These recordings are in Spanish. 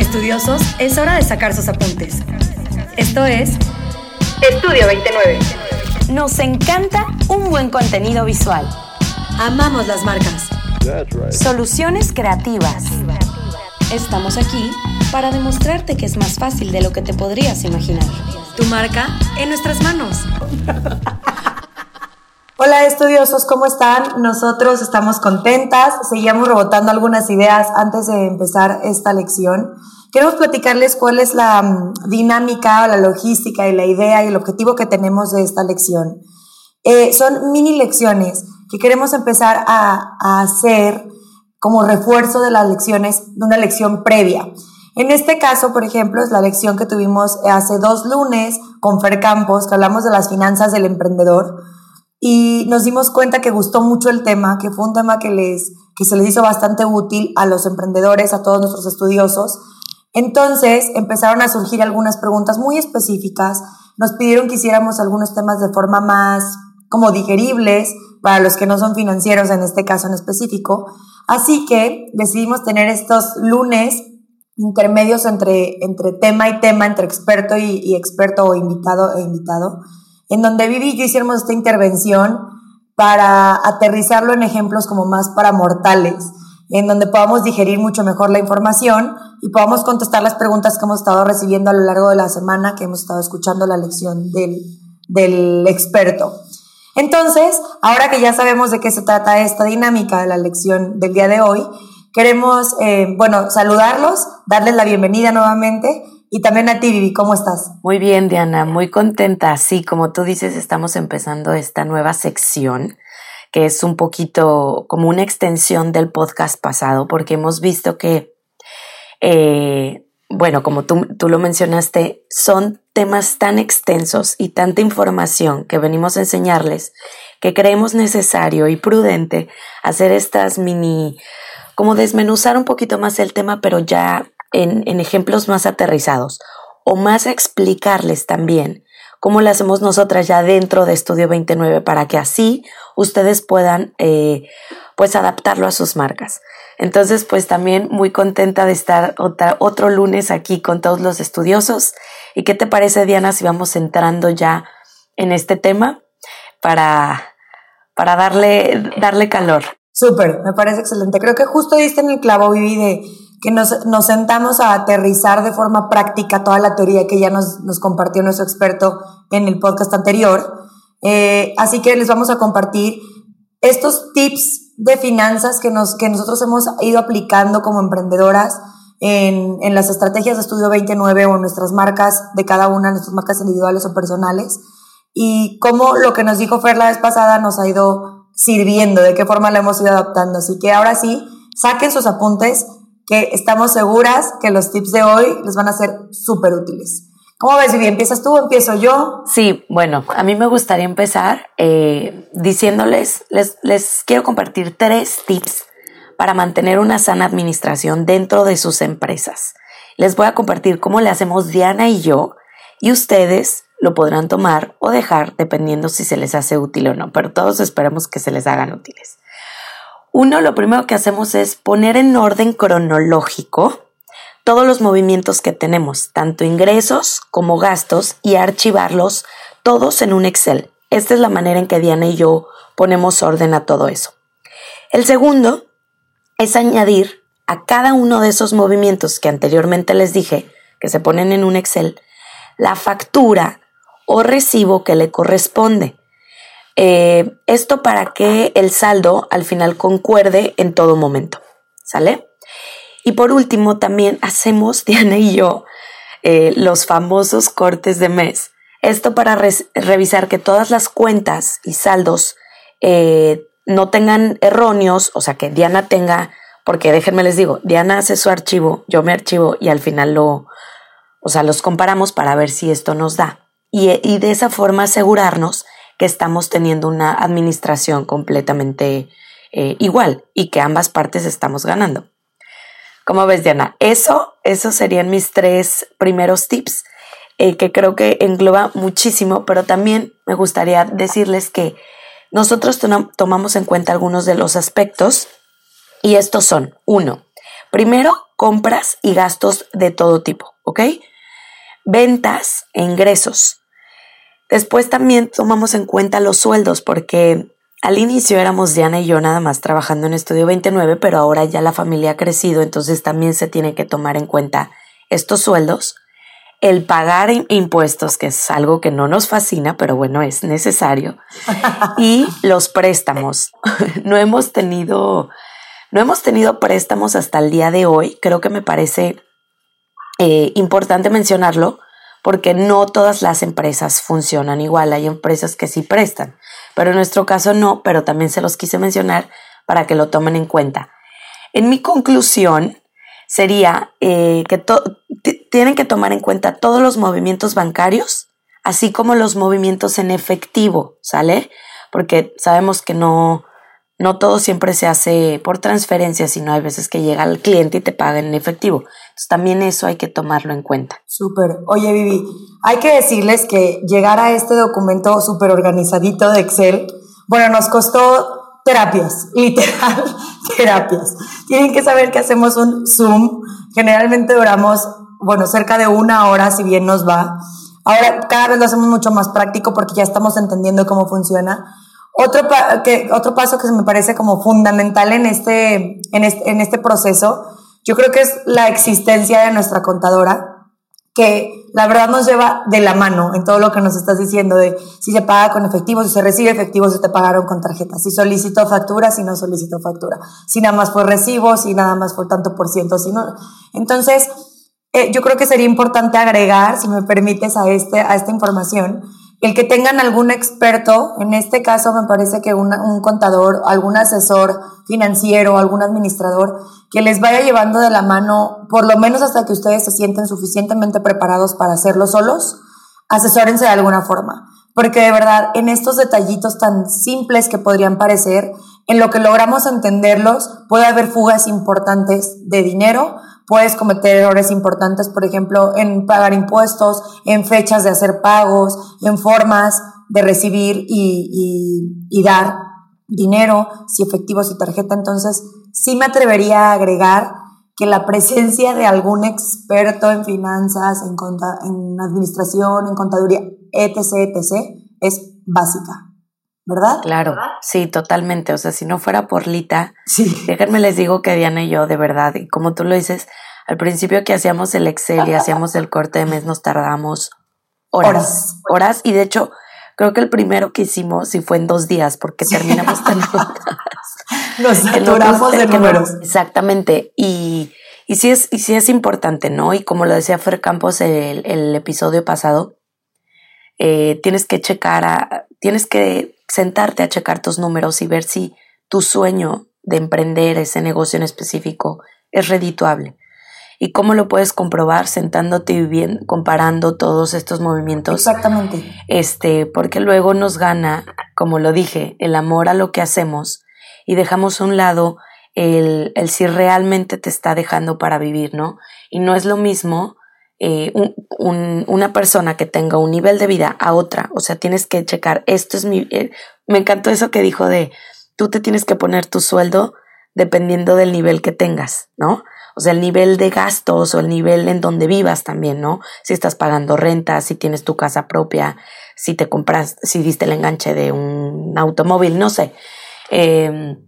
Estudiosos, es hora de sacar sus apuntes. Esto es Estudio 29. Nos encanta un buen contenido visual. Amamos las marcas. Soluciones creativas. Estamos aquí para demostrarte que es más fácil de lo que te podrías imaginar. Tu marca en nuestras manos. Hola estudiosos, ¿cómo están? Nosotros estamos contentas, seguimos rebotando algunas ideas antes de empezar esta lección. Queremos platicarles cuál es la mm, dinámica, la logística y la idea y el objetivo que tenemos de esta lección. Eh, son mini lecciones que queremos empezar a, a hacer como refuerzo de las lecciones de una lección previa. En este caso, por ejemplo, es la lección que tuvimos hace dos lunes con Fer Campos, que hablamos de las finanzas del emprendedor y nos dimos cuenta que gustó mucho el tema, que fue un tema que, les, que se les hizo bastante útil a los emprendedores, a todos nuestros estudiosos. Entonces empezaron a surgir algunas preguntas muy específicas, nos pidieron que hiciéramos algunos temas de forma más como digeribles para los que no son financieros en este caso en específico. Así que decidimos tener estos lunes intermedios entre, entre tema y tema, entre experto y, y experto o invitado e invitado en donde Vivi y yo hicimos esta intervención para aterrizarlo en ejemplos como más para mortales, en donde podamos digerir mucho mejor la información y podamos contestar las preguntas que hemos estado recibiendo a lo largo de la semana que hemos estado escuchando la lección del, del experto. Entonces, ahora que ya sabemos de qué se trata esta dinámica de la lección del día de hoy, queremos, eh, bueno, saludarlos, darles la bienvenida nuevamente y también a ti, Vivi, ¿cómo estás? Muy bien, Diana, muy contenta. Sí, como tú dices, estamos empezando esta nueva sección que es un poquito como una extensión del podcast pasado, porque hemos visto que, eh, bueno, como tú, tú lo mencionaste, son temas tan extensos y tanta información que venimos a enseñarles que creemos necesario y prudente hacer estas mini, como desmenuzar un poquito más el tema, pero ya en, ejemplos más aterrizados o más explicarles también cómo lo hacemos nosotras ya dentro de Estudio 29 para que así ustedes puedan eh, pues adaptarlo a sus marcas. Entonces pues también muy contenta de estar otra, otro lunes aquí con todos los estudiosos. ¿Y qué te parece Diana si vamos entrando ya en este tema para, para darle, darle calor? Súper, me parece excelente. Creo que justo diste en el clavo, Vivi, de que nos, nos, sentamos a aterrizar de forma práctica toda la teoría que ya nos, nos compartió nuestro experto en el podcast anterior. Eh, así que les vamos a compartir estos tips de finanzas que, nos, que nosotros hemos ido aplicando como emprendedoras en, en las estrategias de Estudio 29 o en nuestras marcas de cada una, nuestras marcas individuales o personales, y cómo lo que nos dijo Fer la vez pasada nos ha ido sirviendo, de qué forma la hemos ido adaptando. Así que ahora sí, saquen sus apuntes, que estamos seguras que los tips de hoy les van a ser súper útiles. ¿Cómo ves, Vivi? ¿Empiezas tú o empiezo yo? Sí, bueno, a mí me gustaría empezar eh, diciéndoles, les, les quiero compartir tres tips para mantener una sana administración dentro de sus empresas. Les voy a compartir cómo le hacemos Diana y yo y ustedes lo podrán tomar o dejar dependiendo si se les hace útil o no, pero todos esperamos que se les hagan útiles. Uno, lo primero que hacemos es poner en orden cronológico todos los movimientos que tenemos, tanto ingresos como gastos, y archivarlos todos en un Excel. Esta es la manera en que Diana y yo ponemos orden a todo eso. El segundo es añadir a cada uno de esos movimientos que anteriormente les dije, que se ponen en un Excel, la factura o recibo que le corresponde. Eh, esto para que el saldo al final concuerde en todo momento. ¿Sale? Y por último, también hacemos, Diana y yo, eh, los famosos cortes de mes. Esto para revisar que todas las cuentas y saldos eh, no tengan erróneos, o sea, que Diana tenga, porque déjenme les digo, Diana hace su archivo, yo me archivo y al final lo, o sea, los comparamos para ver si esto nos da. Y, y de esa forma asegurarnos que estamos teniendo una administración completamente eh, igual y que ambas partes estamos ganando. ¿Cómo ves, Diana? Eso, esos serían mis tres primeros tips, eh, que creo que engloba muchísimo, pero también me gustaría decirles que nosotros tomamos en cuenta algunos de los aspectos y estos son, uno, Primero, compras y gastos de todo tipo, ¿ok? Ventas e ingresos. Después también tomamos en cuenta los sueldos porque al inicio éramos Diana y yo nada más trabajando en Estudio 29, pero ahora ya la familia ha crecido, entonces también se tiene que tomar en cuenta estos sueldos, el pagar impuestos, que es algo que no nos fascina, pero bueno, es necesario, y los préstamos. no hemos tenido, no hemos tenido préstamos hasta el día de hoy. Creo que me parece eh, importante mencionarlo porque no todas las empresas funcionan igual. Hay empresas que sí prestan, pero en nuestro caso no, pero también se los quise mencionar para que lo tomen en cuenta. En mi conclusión sería eh, que tienen que tomar en cuenta todos los movimientos bancarios, así como los movimientos en efectivo, ¿sale? Porque sabemos que no, no todo siempre se hace por transferencia, sino hay veces que llega el cliente y te paga en efectivo. Entonces también eso hay que tomarlo en cuenta. Súper. Oye, Vivi, hay que decirles que llegar a este documento súper organizadito de Excel, bueno, nos costó terapias, literal, terapias. Tienen que saber que hacemos un Zoom. Generalmente duramos, bueno, cerca de una hora, si bien nos va. Ahora cada vez lo hacemos mucho más práctico porque ya estamos entendiendo cómo funciona otro, que, otro paso que me parece como fundamental en este, en, este, en este proceso, yo creo que es la existencia de nuestra contadora, que la verdad nos lleva de la mano en todo lo que nos estás diciendo de si se paga con efectivo, si se recibe efectivo, si te pagaron con tarjeta, si solicitó factura, si no solicitó factura, si nada más fue recibo, si nada más fue tanto por ciento, si no. Entonces, eh, yo creo que sería importante agregar, si me permites, a, este, a esta información, el que tengan algún experto, en este caso me parece que un contador, algún asesor financiero, algún administrador, que les vaya llevando de la mano, por lo menos hasta que ustedes se sienten suficientemente preparados para hacerlo solos, asesórense de alguna forma. Porque de verdad, en estos detallitos tan simples que podrían parecer, en lo que logramos entenderlos, puede haber fugas importantes de dinero, puedes cometer errores importantes, por ejemplo, en pagar impuestos, en fechas de hacer pagos, en formas de recibir y, dar dinero, si efectivo, si tarjeta. Entonces, sí me atrevería a agregar que la presencia de algún experto en finanzas, en, en administración, en contaduría, etc., etc., es básica. ¿Verdad? Claro, sí, totalmente. O sea, si no fuera por Lita, sí. déjenme les digo que Diana y yo, de verdad, y como tú lo dices, al principio que hacíamos el Excel y hacíamos el corte de mes, nos tardamos horas, horas, y de hecho, creo que el primero que hicimos sí fue en dos días, porque terminamos tan Nos saturamos de números. exactamente, y, y, sí es, y sí es importante, ¿no? Y como lo decía Fer Campos el, el episodio pasado, eh, tienes que checar, a, tienes que sentarte a checar tus números y ver si tu sueño de emprender ese negocio en específico es redituable. ¿Y cómo lo puedes comprobar sentándote y bien, comparando todos estos movimientos? Exactamente. Este, porque luego nos gana, como lo dije, el amor a lo que hacemos y dejamos a un lado el, el si realmente te está dejando para vivir, ¿no? Y no es lo mismo eh, una persona que tenga un nivel de vida a otra. O sea, tienes que checar, esto es mi... Eh, me encantó eso que dijo de, tú te tienes que poner tu sueldo dependiendo del nivel que tengas, ¿no? O sea, el nivel de gastos o el nivel en donde vivas también, ¿no? Si estás pagando renta, si tienes tu casa propia, si te compras, si diste el enganche de un automóvil, no sé. Em,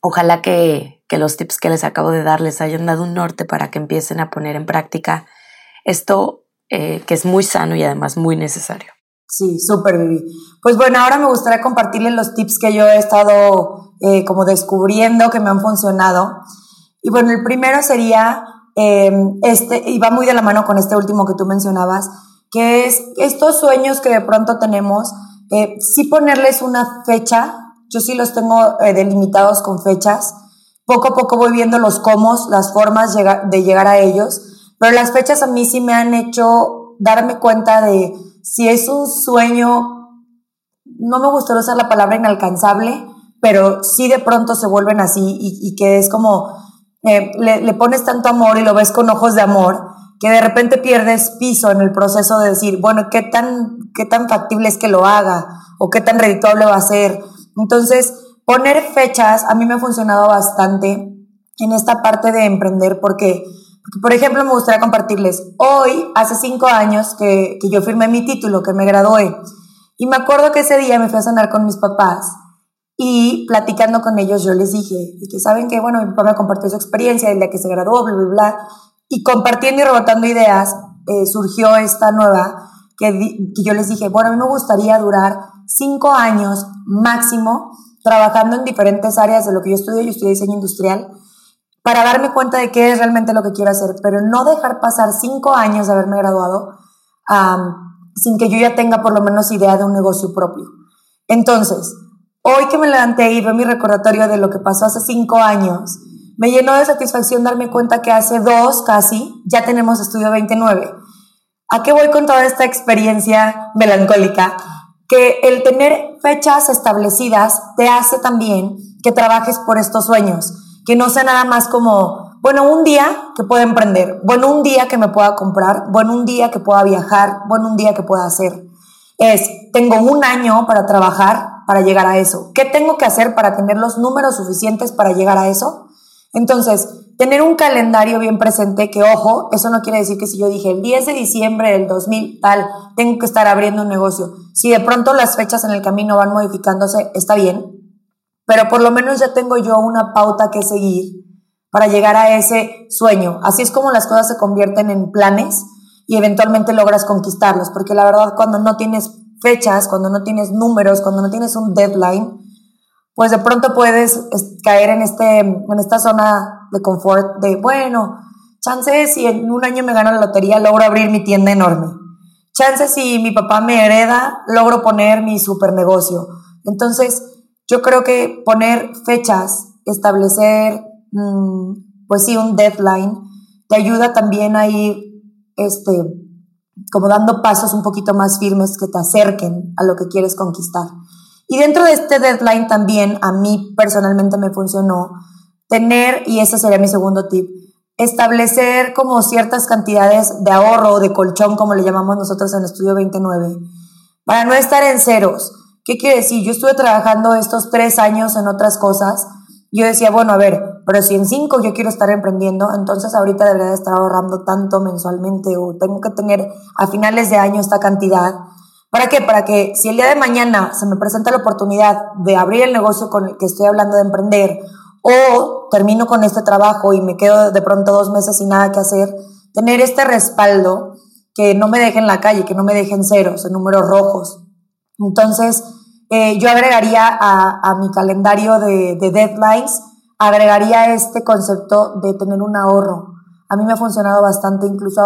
ojalá que, que los tips que les acabo de dar les hayan dado un norte para que empiecen a poner en práctica esto eh, que es muy sano y además muy necesario. Sí, súper, Vivi. Pues bueno, ahora me gustaría compartirles los tips que yo he estado eh, como descubriendo que me han funcionado. Y bueno, el primero sería, em, este, y va muy de la mano con este último que tú mencionabas, que es estos sueños que de pronto tenemos, eh, sí ponerles una fecha, yo sí los tengo delimitados con fechas, poco a poco voy viendo los cómo, las formas de llegar a ellos, pero las fechas a mí sí me han hecho darme cuenta de si es un sueño, no me gustaría usar la palabra inalcanzable, pero sí de pronto se vuelven así y, que es como, eh, le, pones tanto amor y lo ves con ojos de amor, que de repente pierdes piso en el proceso de decir, bueno, ¿qué tan, qué tan factible es que lo haga? ¿O qué tan redituable va a ser? Entonces, poner fechas a mí me ha funcionado bastante en esta parte de emprender porque, por ejemplo, me gustaría compartirles, hoy, hace cinco años que, que yo firmé mi título, que me gradué, y me acuerdo que ese día me fui a cenar con mis papás y platicando con ellos yo les dije que saben que, bueno, mi papá me compartió su experiencia el día que se graduó, bla, bla, bla, y compartiendo y rebotando ideas, eh, surgió esta nueva que, que yo les dije, bueno, a mí me gustaría durar cinco años máximo trabajando en diferentes áreas de lo que yo estudio, yo estudié diseño industrial, para darme cuenta de qué es realmente lo que quiero hacer, pero no dejar pasar cinco años de haberme graduado sin que yo ya tenga por lo menos idea de un negocio propio. Entonces, hoy que me levanté y veo mi recordatorio de lo que pasó hace cinco años, me llenó de satisfacción darme cuenta que hace dos casi ya tenemos estudio 29. ¿A qué voy con toda esta experiencia melancólica? Que el tener fechas establecidas te hace también que trabajes por estos sueños que no sea nada más como, bueno, un día que pueda emprender, bueno, un día que me pueda comprar, bueno, un día que pueda viajar, bueno, un día que pueda hacer. Es, tengo un año para trabajar para llegar a eso. ¿Qué tengo que hacer para tener los números suficientes para llegar a eso? Entonces, tener un calendario bien presente, que ojo, eso no quiere decir que si yo dije el 10 de diciembre del 2000 tal, tengo que estar abriendo un negocio. Si de pronto las fechas en el camino van modificándose, está bien, pero por lo menos ya tengo yo una pauta que seguir para llegar a ese sueño. Así es como las cosas se convierten en planes y eventualmente logras conquistarlos, porque la verdad cuando no tienes fechas, cuando no tienes números, cuando no tienes un deadline, pues de pronto puedes caer en, este, en esta zona de confort de, bueno, chances si en un año me gano la lotería, logro abrir mi tienda enorme. Chances si mi papá me hereda, logro poner mi super negocio. Entonces, yo creo que poner fechas, establecer, mm, pues sí, un deadline, te ayuda también a ir, este, como dando pasos un poquito más firmes que te acerquen a lo que quieres conquistar. Y dentro de este deadline también a mí personalmente me funcionó tener, y ese sería mi segundo tip, establecer como ciertas cantidades de ahorro, de colchón, como le llamamos nosotros en Estudio 29, para no estar en ceros ¿Qué quiere decir? Yo estuve trabajando estos tres años en otras cosas. Yo decía, bueno, a ver, pero si en cinco yo quiero estar emprendiendo, entonces ahorita debería estar ahorrando tanto mensualmente o tengo que tener a finales de año esta cantidad. ¿Para qué? Para que si el día de mañana se me presenta la oportunidad de abrir el negocio con el que estoy hablando de emprender o termino con este trabajo y me quedo de pronto dos meses sin nada que hacer, tener este respaldo que no me deje en la calle, que no me deje en ceros, en números rojos. Entonces, eh, yo agregaría a, mi calendario de, deadlines, agregaría este concepto de tener un ahorro. A mí me ha funcionado bastante, incluso,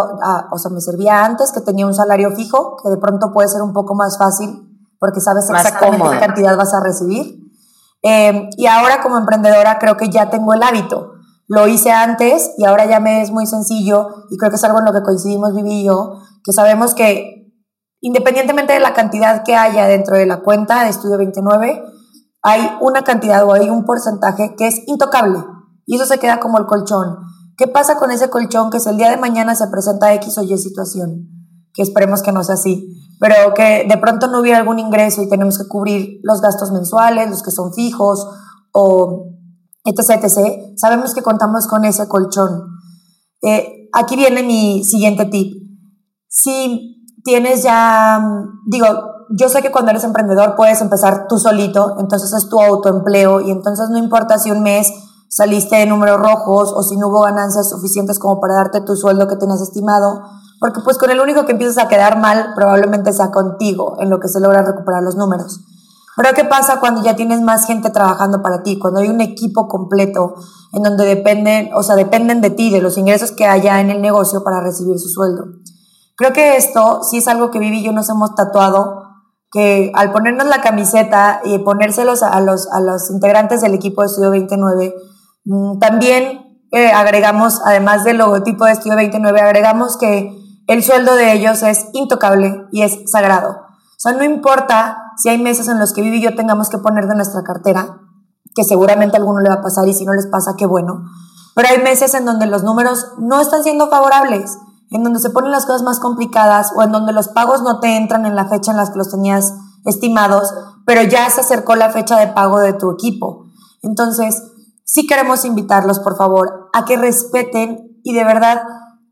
o sea, me servía antes que tenía un salario fijo, que de pronto puede ser un poco más fácil porque sabes exactamente qué cantidad vas a recibir. Eh, y ahora como emprendedora creo que ya tengo el hábito. Lo hice antes y ahora ya me es muy sencillo y creo que es algo en lo que coincidimos Vivi y yo, que sabemos que Independientemente de la cantidad que haya dentro de la cuenta de Estudio 29, hay una cantidad o hay un porcentaje que es intocable y eso se queda como el colchón. ¿Qué pasa con ese colchón que si el día de mañana se presenta X o Y situación? Que esperemos que no sea así, pero que de pronto no hubiera algún ingreso y tenemos que cubrir los gastos mensuales, los que son fijos o etc. etc. Sabemos que contamos con ese colchón. Eh, aquí viene mi siguiente tip. Si tienes ya, digo, yo sé que cuando eres emprendedor puedes empezar tú solito, entonces es tu autoempleo y entonces no importa si un mes saliste de números rojos o si no hubo ganancias suficientes como para darte tu sueldo que tenías estimado, porque pues con el único que empiezas a quedar mal probablemente sea contigo en lo que se logran recuperar los números. Pero ¿qué pasa cuando ya tienes más gente trabajando para ti? Cuando hay un equipo completo en donde dependen, o sea, dependen de ti, de los ingresos que haya en el negocio para recibir su sueldo. Creo que esto sí es algo que Vivi y yo nos hemos tatuado, que al ponernos la camiseta y ponérselos a los, a los integrantes del equipo de Estudio 29, mm, también eh, agregamos, además del logotipo de Estudio 29, agregamos que el sueldo de ellos es intocable y es sagrado. O sea, no importa si hay meses en los que Vivi y yo tengamos que poner de nuestra cartera, que seguramente a alguno le va a pasar y si no les pasa, qué bueno. Pero hay meses en donde los números no están siendo favorables en donde se ponen las cosas más complicadas o en donde los pagos no te entran en la fecha en las que los tenías estimados, pero ya se acercó la fecha de pago de tu equipo. Entonces, sí queremos invitarlos, por favor, a que respeten y de verdad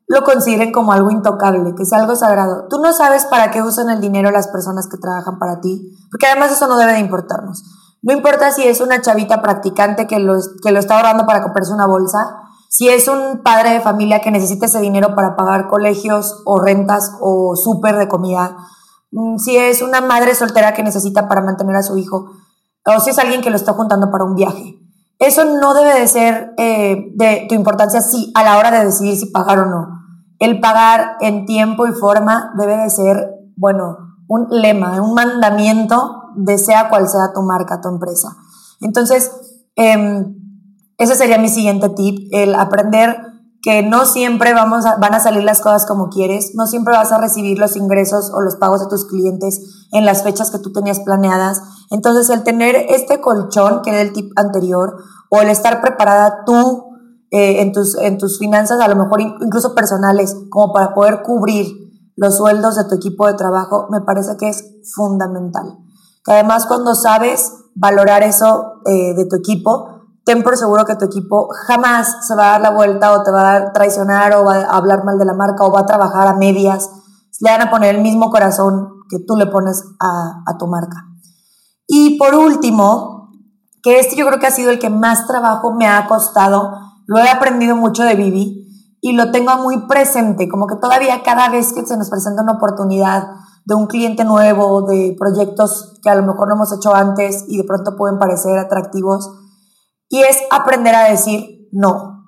lo consideren como algo intocable, que sea algo sagrado. Tú no sabes para qué usan el dinero las personas que trabajan para ti, porque además eso no debe de importarnos. No importa si es una chavita practicante que lo, que lo está ahorrando para comprarse una bolsa, si es un padre de familia que necesita ese dinero para pagar colegios o rentas o súper de comida, mm, si es una madre soltera que necesita para mantener a su hijo, o si es alguien que lo está juntando para un viaje. Eso no debe de ser eh, de tu importancia sí, a la hora de decidir si pagar o no. El pagar en tiempo y forma debe de ser, bueno, un lema, un mandamiento de sea cual sea tu marca, tu empresa. Entonces, em, ese sería mi siguiente tip, el aprender que no siempre vamos van a salir las cosas como quieres, no siempre vas a recibir los ingresos o los pagos de tus clientes en las fechas que tú tenías planeadas. Entonces, el tener este colchón, que era el tip anterior, o el estar preparada tú eh, en, tus, en tus finanzas, a lo mejor incluso personales, como para poder cubrir los sueldos de tu equipo de trabajo, me parece que es fundamental. Que además cuando sabes valorar eso eh, de tu equipo, ten por seguro que tu equipo jamás se va a dar la vuelta o te va a traicionar o va a hablar mal de la marca o va a trabajar a medias. Le van a poner el mismo corazón que tú le pones a, a tu marca. Y por último, que este yo creo que ha sido el que más trabajo me ha costado, lo he aprendido mucho de Vivi y lo tengo muy presente, como que todavía cada vez que se nos presenta una oportunidad de un cliente nuevo, de proyectos que a lo mejor no hemos hecho antes y de pronto pueden parecer atractivos, y es aprender a decir no.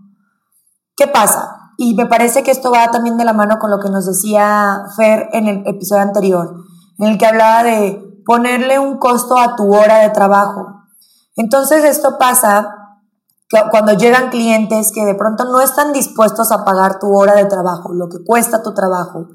¿Qué pasa? Y me parece que esto va también de la mano con lo que nos decía Fer en el episodio anterior, en el que hablaba de ponerle un costo a tu hora de trabajo. Entonces esto pasa cuando llegan clientes que de pronto no están dispuestos a pagar tu hora de trabajo, lo que cuesta tu trabajo,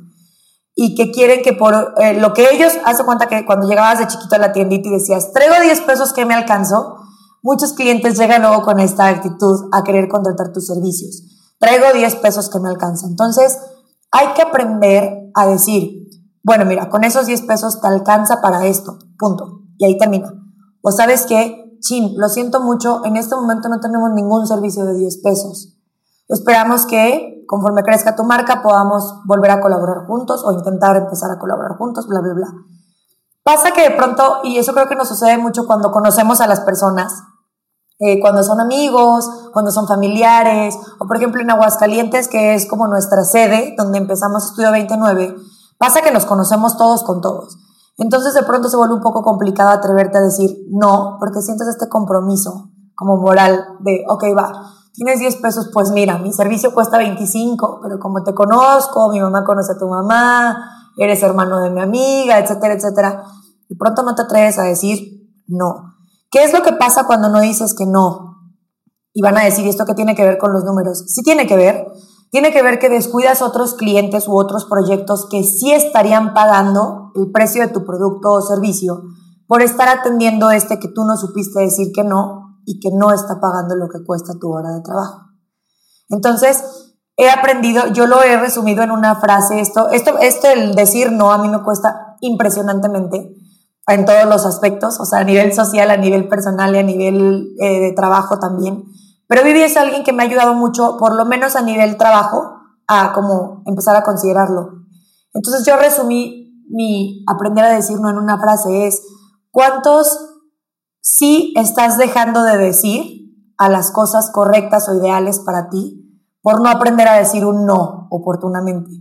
y que quieren que por eh, lo que ellos, hace cuenta que cuando llegabas de chiquito a la tiendita y decías, traigo 10 pesos que me alcanzo, muchos clientes llegan luego con esta actitud a querer contratar tus servicios. Traigo 10 pesos que me alcanza. Entonces, hay que aprender a decir, bueno, mira, con esos 10 pesos te alcanza para esto, punto. Y ahí termina. O sabes qué, chin, lo siento mucho, en este momento no tenemos ningún servicio de 10 pesos. Esperamos que conforme crezca tu marca podamos volver a colaborar juntos o intentar empezar a colaborar juntos, bla, bla, bla. Pasa que de pronto, y eso creo que nos sucede mucho cuando conocemos a las personas, eh, cuando son amigos, cuando son familiares, o por ejemplo en Aguascalientes, que es como nuestra sede, donde empezamos Estudio 29, pasa que nos conocemos todos con todos. Entonces de pronto se vuelve un poco complicado atreverte a decir no, porque sientes este compromiso como moral de, ok, va, tienes 10 pesos, pues mira, mi servicio cuesta 25, pero como te conozco, mi mamá conoce a tu mamá, eres hermano de mi amiga, etcétera, etcétera, de pronto no te atreves a decir no. ¿Qué es lo que pasa cuando no dices que no? Y van a decir, ¿esto qué tiene que ver con los números? Sí tiene que ver. Tiene que ver que descuidas otros clientes u otros proyectos que sí estarían pagando el precio de tu producto o servicio por estar atendiendo este que tú no supiste decir que no y que no está pagando lo que cuesta tu hora de trabajo. Entonces, he aprendido, yo lo he resumido en una frase, esto, esto, esto el decir no a mí me cuesta impresionantemente, en todos los aspectos, o sea, a nivel social, a nivel personal y a nivel eh, de trabajo también. Pero Vivi es alguien que me ha ayudado mucho, por lo menos a nivel trabajo, a como empezar a considerarlo. Entonces yo resumí mi aprender a decir no en una frase es, ¿cuántos sí estás dejando de decir a las cosas correctas o ideales para ti por no aprender a decir un no oportunamente?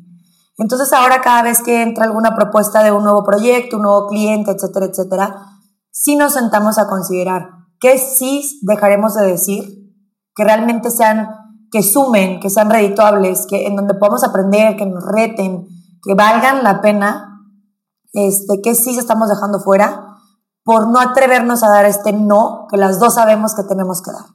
Entonces ahora cada vez que entra alguna propuesta de un nuevo proyecto, un nuevo cliente, etcétera, etcétera, sí nos sentamos a considerar qué sí dejaremos de decir, que realmente sean, que sumen, que sean redituables, que en donde podamos aprender, que nos reten, que valgan la pena, este, que sí estamos dejando fuera, por no atrevernos a dar este no que las dos sabemos que tenemos que dar.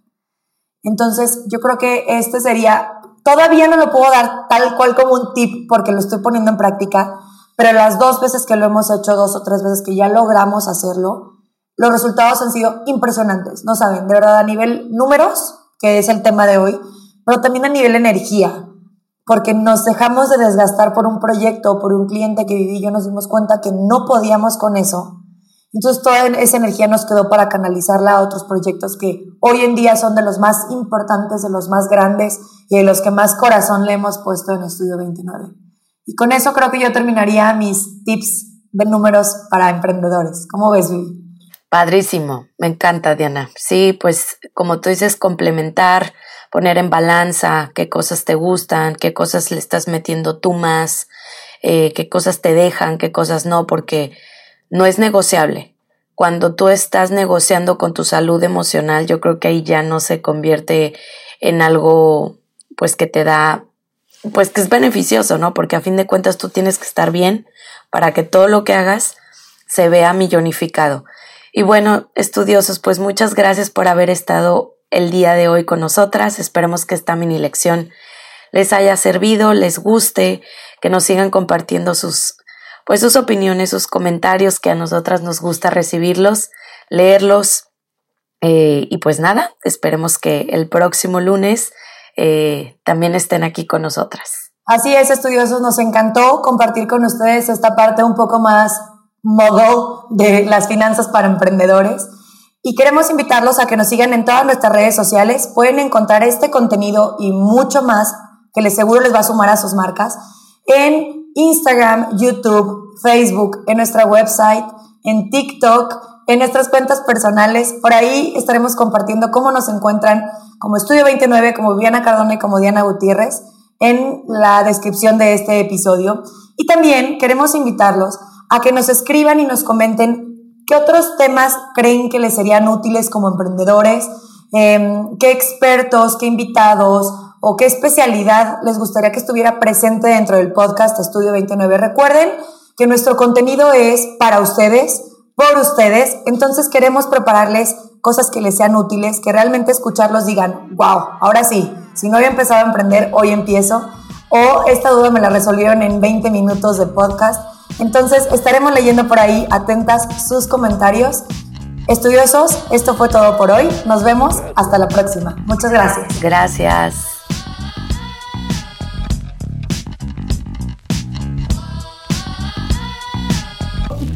Entonces, yo creo que este sería Todavía no lo puedo dar tal cual como un tip porque lo estoy poniendo en práctica, pero las dos veces que lo hemos hecho, dos o tres veces que ya logramos hacerlo, los resultados han sido impresionantes. No saben, de verdad, a nivel números, que es el tema de hoy, pero también a nivel energía, porque nos dejamos de desgastar por un proyecto o por un cliente que viví yo nos dimos cuenta que no podíamos con eso. Entonces toda esa energía nos quedó para canalizarla a otros proyectos que hoy en día son de los más importantes, de los más grandes y de los que más corazón le hemos puesto en Estudio 29. Y con eso creo que yo terminaría mis tips de números para emprendedores. ¿Cómo ves, Vivi? Padrísimo, me encanta, Diana. Sí, pues como tú dices, complementar, poner en balanza qué cosas te gustan, qué cosas le estás metiendo tú más, eh, qué cosas te dejan, qué cosas no, porque no es negociable. Cuando tú estás negociando con tu salud emocional, yo creo que ahí ya no se convierte en algo pues que te da pues que es beneficioso, ¿no? Porque a fin de cuentas tú tienes que estar bien para que todo lo que hagas se vea millonificado. Y bueno, estudiosos, pues muchas gracias por haber estado el día de hoy con nosotras. Esperemos que esta mini lección les haya servido, les guste, que nos sigan compartiendo sus pues sus opiniones, sus comentarios, que a nosotras nos gusta recibirlos, leerlos. Eh, y pues nada, esperemos que el próximo lunes eh, también estén aquí con nosotras. Así es, estudiosos, nos encantó compartir con ustedes esta parte un poco más modo de las finanzas para emprendedores. Y queremos invitarlos a que nos sigan en todas nuestras redes sociales. Pueden encontrar este contenido y mucho más que les seguro les va a sumar a sus marcas en Instagram, YouTube, Facebook, en nuestra website, en TikTok, en nuestras cuentas personales. Por ahí estaremos compartiendo cómo nos encuentran como Estudio 29, como Viviana Cardona y como Diana Gutiérrez en la descripción de este episodio. Y también queremos invitarlos a que nos escriban y nos comenten qué otros temas creen que les serían útiles como emprendedores, em, qué expertos, qué invitados o qué especialidad les gustaría que estuviera presente dentro del podcast Estudio 29. Recuerden que nuestro contenido es para ustedes, por ustedes, entonces queremos prepararles cosas que les sean útiles, que realmente escucharlos digan, wow, ahora sí, si no había empezado a emprender, hoy empiezo, o esta duda me la resolvieron en 20 minutos de podcast. Entonces estaremos leyendo por ahí atentas sus comentarios Estudiosos, esto fue todo por hoy. Nos vemos hasta la próxima. Muchas gracias. Gracias.